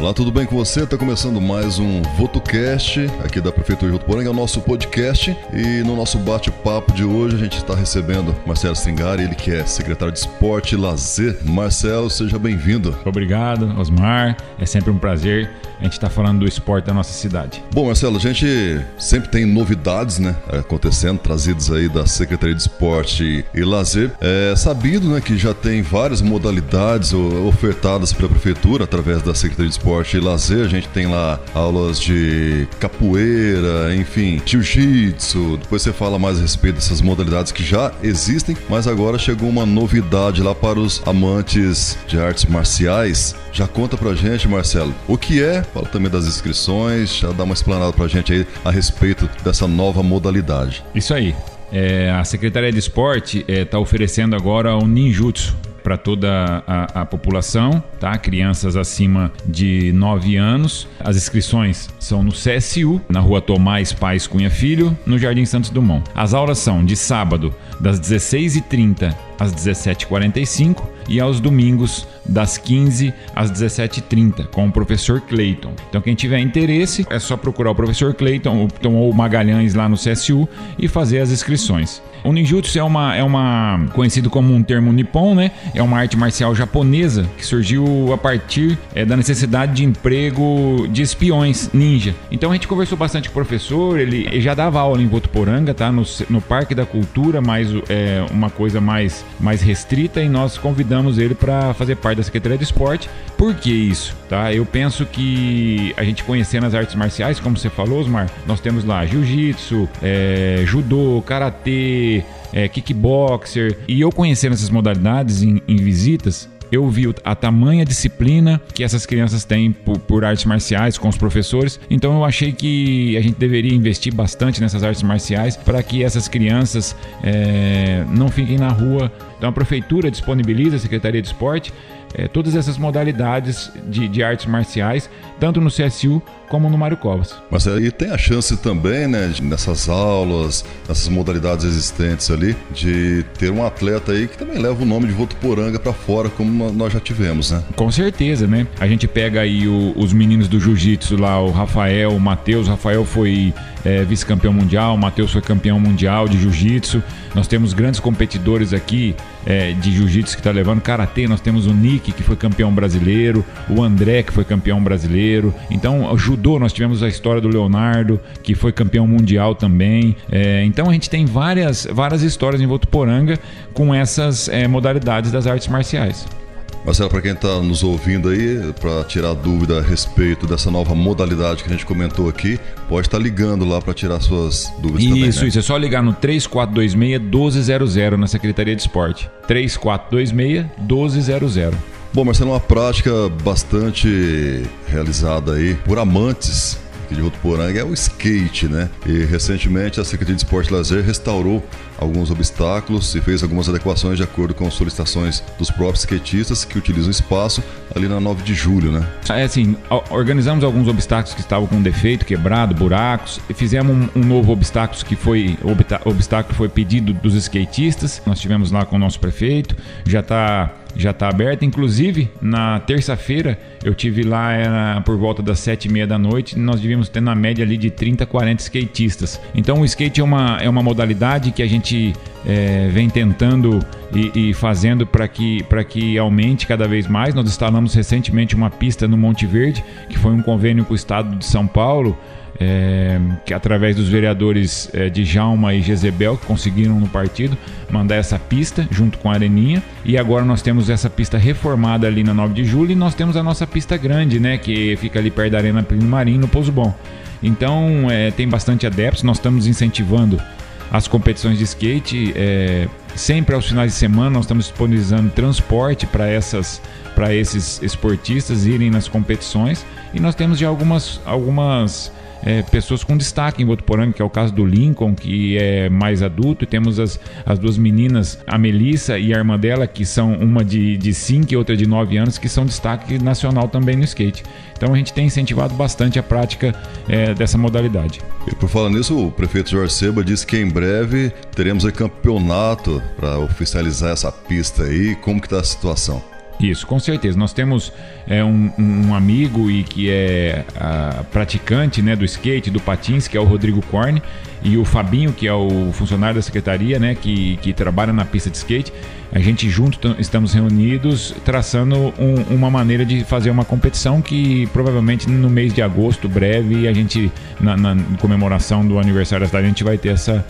Olá, tudo bem com você? Está começando mais um VotoCast aqui da Prefeitura de Votuporanga, é o nosso podcast. E no nosso bate-papo de hoje a gente está recebendo Marcelo Stringari, ele que é secretário de Esporte e Lazer. Marcelo, seja bem-vindo. Obrigado, Osmar. É sempre um prazer a gente estar tá falando do esporte da nossa cidade. Bom, Marcelo, a gente sempre tem novidades, né, acontecendo, trazidas aí da Secretaria de Esporte e Lazer. É sabido, né, que já tem várias modalidades ofertadas pela Prefeitura através da Secretaria de Esporte esporte e lazer, a gente tem lá aulas de capoeira, enfim, jiu-jitsu. Depois você fala mais a respeito dessas modalidades que já existem, mas agora chegou uma novidade lá para os amantes de artes marciais. Já conta pra gente, Marcelo, o que é? Fala também das inscrições, já dá uma explanada pra gente aí a respeito dessa nova modalidade. Isso aí. É, a Secretaria de Esporte está é, tá oferecendo agora o ninjutsu, para toda a, a, população, tá? Crianças acima de 9 anos. As inscrições são no CSU, na rua Tomás Pais Cunha Filho, no Jardim Santos Dumont. As aulas são de sábado, das 16h30 às 17h45 e aos domingos das 15 às 17h30 com o professor Clayton. Então quem tiver interesse é só procurar o professor Clayton ou Magalhães lá no CSU e fazer as inscrições. O ninjutsu é uma é uma conhecido como um termo nipon, né? É uma arte marcial japonesa que surgiu a partir é, da necessidade de emprego de espiões ninja. Então a gente conversou bastante com o professor, ele, ele já dava aula em Votuporanga, tá? No, no Parque da Cultura, mas é uma coisa mais mais restrita e nós convidamos ele para fazer parte da Secretaria de Esporte. Por que isso? Tá? Eu penso que a gente conhecendo as artes marciais, como você falou, Osmar, nós temos lá jiu-jitsu, é, judô, karatê, é, kickboxer, e eu conhecendo essas modalidades em, em visitas, eu vi a tamanha disciplina que essas crianças têm por, por, artes marciais com os professores. Então eu achei que a gente deveria investir bastante nessas artes marciais para que essas crianças é, não fiquem na rua. Então a prefeitura disponibiliza a Secretaria de Esporte é, todas essas modalidades de, de, artes marciais, tanto no CSU como no Mário Covas. Mas aí tem a chance também, né, nessas aulas, nessas modalidades existentes ali, de ter um atleta aí que também leva o nome de Votuporanga para fora, como nós já tivemos, né? Com certeza, né? A gente pega aí o, os meninos do jiu-jitsu lá, o Rafael, o Matheus. O Rafael foi é, vice-campeão mundial, o Matheus foi campeão mundial de jiu-jitsu. Nós temos grandes competidores aqui é, de jiu-jitsu que está levando karatê. Nós temos o Nick, que foi campeão brasileiro, o André, que foi campeão brasileiro. Então, judô, nós tivemos a história do Leonardo, que foi campeão mundial também. É, então, a gente tem várias, várias histórias em Votuporanga com essas é, modalidades das artes marciais. Marcelo, para quem está nos ouvindo aí, para tirar dúvida a respeito dessa nova modalidade que a gente comentou aqui, pode estar tá ligando lá para tirar suas dúvidas isso, também. Isso, né? isso. É só ligar no 3426-1200 na Secretaria de Esporte. 3426-1200. Bom, Marcelo, uma prática bastante realizada aí por amantes aqui de Votuporanga é o skate, né? E recentemente a Secretaria de Esporte e Lazer restaurou alguns obstáculos e fez algumas adequações de acordo com solicitações dos próprios skatistas que utilizam espaço ali na 9 de julho, né? É assim, organizamos alguns obstáculos que estavam com defeito, quebrado, buracos, e fizemos um, um novo obstáculo que foi obstáculo foi pedido dos skatistas. Nós tivemos lá com o nosso prefeito, já está já está aberta. Inclusive, na terça-feira, eu tive lá era por volta das sete e meia da noite. Nós devíamos ter na média ali de 30, 40 skatistas. Então, o skate é uma, é uma modalidade que a gente é, vem tentando e, e fazendo para que, que aumente cada vez mais. Nós instalamos recentemente uma pista no Monte Verde, que foi um convênio com o estado de São Paulo é, que através dos vereadores é, de Jalma e Jezebel, que conseguiram no partido, mandar essa pista junto com a Areninha. E agora nós temos essa pista reformada ali na 9 de julho e nós temos a nossa pista grande, né? Que fica ali perto da Arena Primo Marinho, no Pouso Bom. Então é, tem bastante adeptos, nós estamos incentivando as competições de skate. É, sempre aos finais de semana nós estamos disponibilizando transporte para essas para esses esportistas irem nas competições e nós temos já algumas algumas é, pessoas com destaque em Votuporanga, que é o caso do Lincoln, que é mais adulto, e temos as, as duas meninas, a Melissa e a irmã dela, que são uma de 5 e outra de 9 anos, que são destaque nacional também no skate. Então a gente tem incentivado bastante a prática é, dessa modalidade. E por falar nisso, o prefeito Jorge Seba disse que em breve teremos um campeonato para oficializar essa pista aí. Como que está a situação? Isso, com certeza. Nós temos é, um, um, amigo e que é a, praticante né, do skate, do patins, que é o Rodrigo Corne, e o Fabinho, que é o funcionário da secretaria, né, que, que trabalha na pista de skate. A gente junto estamos reunidos traçando um, uma maneira de fazer uma competição que provavelmente no mês de agosto, breve, a gente, na, na comemoração do aniversário da cidade, a gente vai ter essa,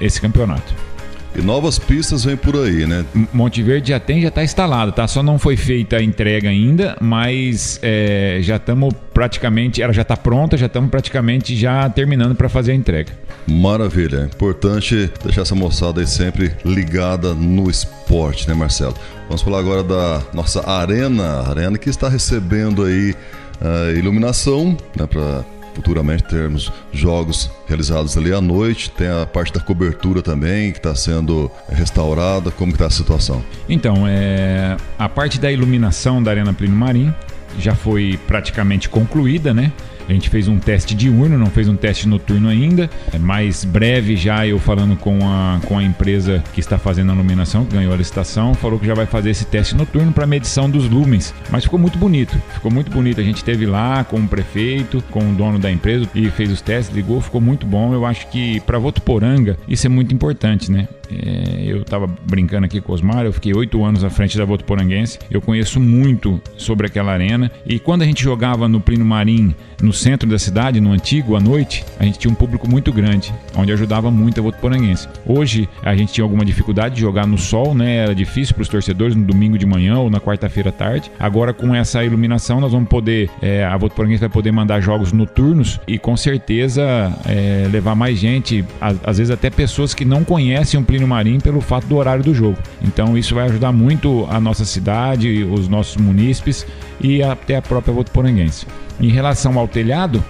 esse campeonato. E novas pistas vêm por aí, né? Monte Verde já tem, já está instalado, tá? Só não foi feita a entrega ainda, mas é, já estamos praticamente, ela já está pronta, já estamos praticamente já terminando para fazer a entrega. Maravilha, é importante deixar essa moçada aí sempre ligada no esporte, né, Marcelo? Vamos falar agora da nossa arena, arena que está recebendo aí a uh, iluminação, né, para futuramente termos jogos realizados ali à noite. Tem a parte da cobertura também que está sendo restaurada. Como está a situação? Então, é, a parte da iluminação da Arena Plínio Marim já foi praticamente concluída, né? A gente fez um teste diurno, não fez um teste noturno ainda. É mais breve já eu falando com a, com a empresa que está fazendo a iluminação, que ganhou a licitação, falou que já vai fazer esse teste noturno para medição dos lumens. Mas ficou muito bonito, ficou muito bonito. A gente esteve lá com o prefeito, com o dono da empresa e fez os testes, ligou, ficou muito bom. Eu acho que para Votuporanga isso é muito importante, né? É, eu estava brincando aqui com o Osmar, eu fiquei oito anos à frente da Votuporanguense. Eu conheço muito sobre aquela arena e quando a gente jogava no Plino Marim, no centro da cidade, no antigo, à noite, a gente tinha um público muito grande, onde ajudava muito a Votuporanguense. Hoje a gente tinha alguma dificuldade de jogar no sol, né? Era difícil para os torcedores no domingo de manhã ou na quarta-feira à tarde. Agora com essa iluminação nós vamos poder, é, a Votuporanguense vai poder mandar jogos noturnos e com certeza é, levar mais gente, às vezes até pessoas que não conhecem o Plínio Marim pelo fato do horário do jogo. Então isso vai ajudar muito a nossa cidade, os nossos munícipes e até a própria Votuporanguense. Em relação ao telhado,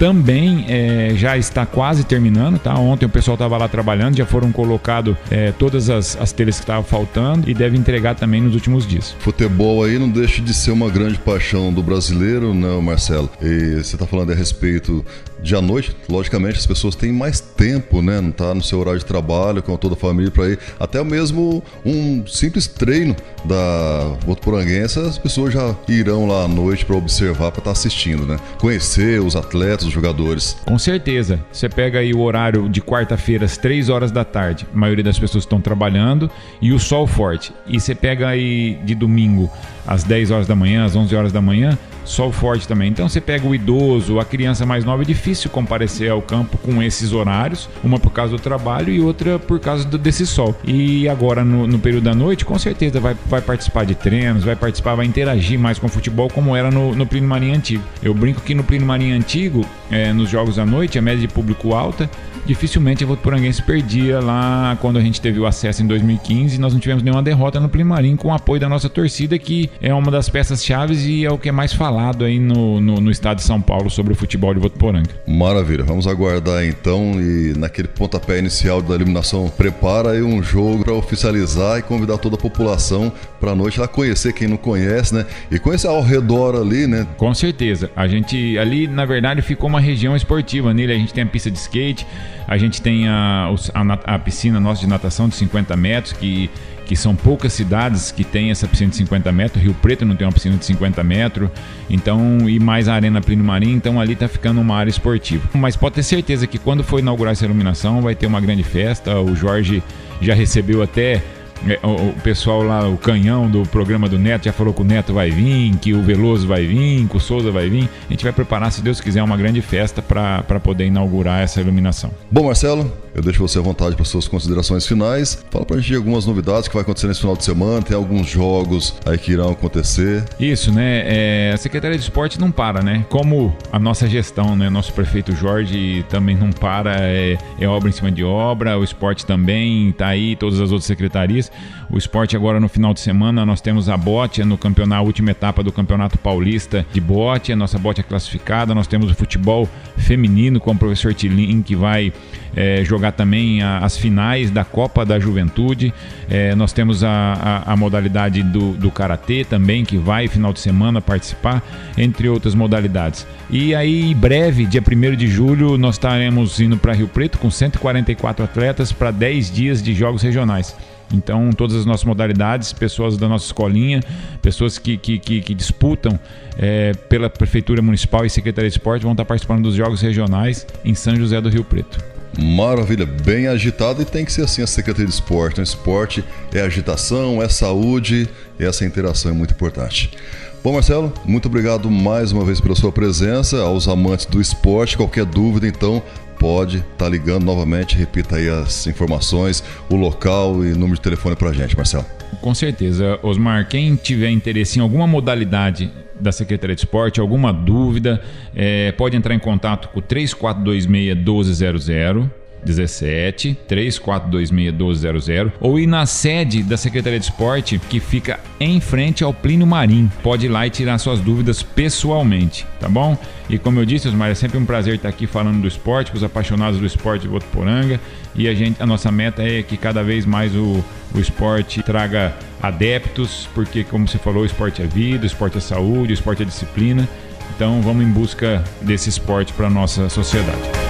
também é, já está quase terminando, tá? Ontem o pessoal estava lá trabalhando, já foram colocados é, todas as, as telhas que estavam faltando e deve entregar também nos últimos dias. Futebol aí não deixa de ser uma grande paixão do brasileiro, não, Marcelo? E você está falando a respeito de à noite, logicamente as pessoas têm mais tempo, né? Não tá no seu horário de trabalho com toda a família para ir. Até mesmo um simples treino da Votuporanguense, as pessoas já irão lá à noite para observar, para estar tá assistindo, né? Conhecer os atletas, os jogadores. Com certeza. Você pega aí o horário de quarta-feira às 3 horas da tarde, a maioria das pessoas estão trabalhando e o sol forte. E você pega aí de domingo às 10 horas da manhã, às 11 horas da manhã, sol forte também. Então você pega o idoso, a criança mais nova, é difícil comparecer ao campo com esses horários, uma por causa do trabalho e outra por causa do, desse sol. E agora no, no, período da noite, com certeza vai, vai participar de treinos, vai participar, vai interagir mais com o futebol como era no, no Plínio Marinho antigo. Eu brinco que no Plínio Marinho antigo, é, nos jogos da noite, a média de público alta, dificilmente a Votuporanguense perdia lá quando a gente teve o acesso em 2015 nós não tivemos nenhuma derrota no Primarim com o apoio da nossa torcida que é uma das peças chaves e é o que é mais falado aí no, no, no estado de São Paulo sobre o futebol de Votuporanga. Maravilha, vamos aguardar então e naquele pontapé inicial da eliminação prepara aí um jogo para oficializar e convidar toda a população para a noite lá conhecer quem não conhece, né? E conhecer ao redor ali, né? Com certeza. A gente ali, na verdade, ficou uma região esportiva nele. A gente tem a pista de skate, a gente tem a, a, a piscina nossa de natação de 50 metros, que, que são poucas cidades que têm essa piscina de 50 metros. Rio Preto não tem uma piscina de 50 metros. Então, e mais a Arena Plínio Marim, então ali está ficando uma área esportiva. Mas pode ter certeza que quando for inaugurar essa iluminação, vai ter uma grande festa. O Jorge já recebeu até é, o, pessoal lá, o canhão do programa do Neto, já falou que o Neto vai vir, que o Veloso vai vir, que o Souza vai vir. A gente vai preparar, se Deus quiser, uma grande festa para poder inaugurar essa iluminação. Bom, Marcelo, eu deixo você à vontade para suas considerações finais. Fala para a gente algumas novidades que vai acontecer nesse final de semana, tem alguns jogos aí que irão acontecer. Isso, né? É, a Secretaria de Esporte não para, né? Como a nossa gestão, né? Nosso prefeito Jorge também não para, é, é obra em cima de obra, o esporte também está aí, todas as outras secretarias. O esporte agora no final de semana nós temos a bote no campeonato, a última etapa do Campeonato Paulista de bote, a nossa bote é classificada. Nós temos o futebol feminino com o professor Tilim que vai é, jogar também a, as finais da Copa da Juventude. É, nós temos a, a, a modalidade do, do Karatê também, que vai final de semana participar, entre outras modalidades. E aí, em breve, dia 1 de julho, nós estaremos indo para Rio Preto com 144 atletas para 10 dias de jogos regionais. Então, todas as nossas modalidades, pessoas da nossa escolinha, pessoas que, que, que, que disputam é, pela Prefeitura Municipal e Secretaria de Esporte vão estar participando dos Jogos Regionais em São José do Rio Preto. Maravilha, bem agitado e tem que ser assim a Secretaria de Esporte. O esporte é agitação, é saúde e essa interação é muito importante. Bom, Marcelo, muito obrigado mais uma vez pela sua presença. Aos amantes do esporte, qualquer dúvida, então pode estar tá ligando novamente. Repita aí as informações, o local e número de telefone para a gente, Marcelo. Com certeza, Osmar. Quem tiver interesse em alguma modalidade da Secretaria de Esporte, alguma dúvida, é, pode entrar em contato com o 3426 1200 17 3426 1200 ou ir na sede da Secretaria de Esporte que fica em frente ao Plínio Marim. Pode ir lá e tirar suas dúvidas pessoalmente, tá bom? E como eu disse, Osmar, é sempre um prazer estar aqui falando do esporte, com os apaixonados do esporte de Votuporanga. E a gente, a nossa meta é que cada vez mais o, o esporte traga adeptos, porque como você falou, o esporte é vida, o esporte é saúde, o esporte é disciplina. Então vamos em busca desse esporte para a nossa sociedade.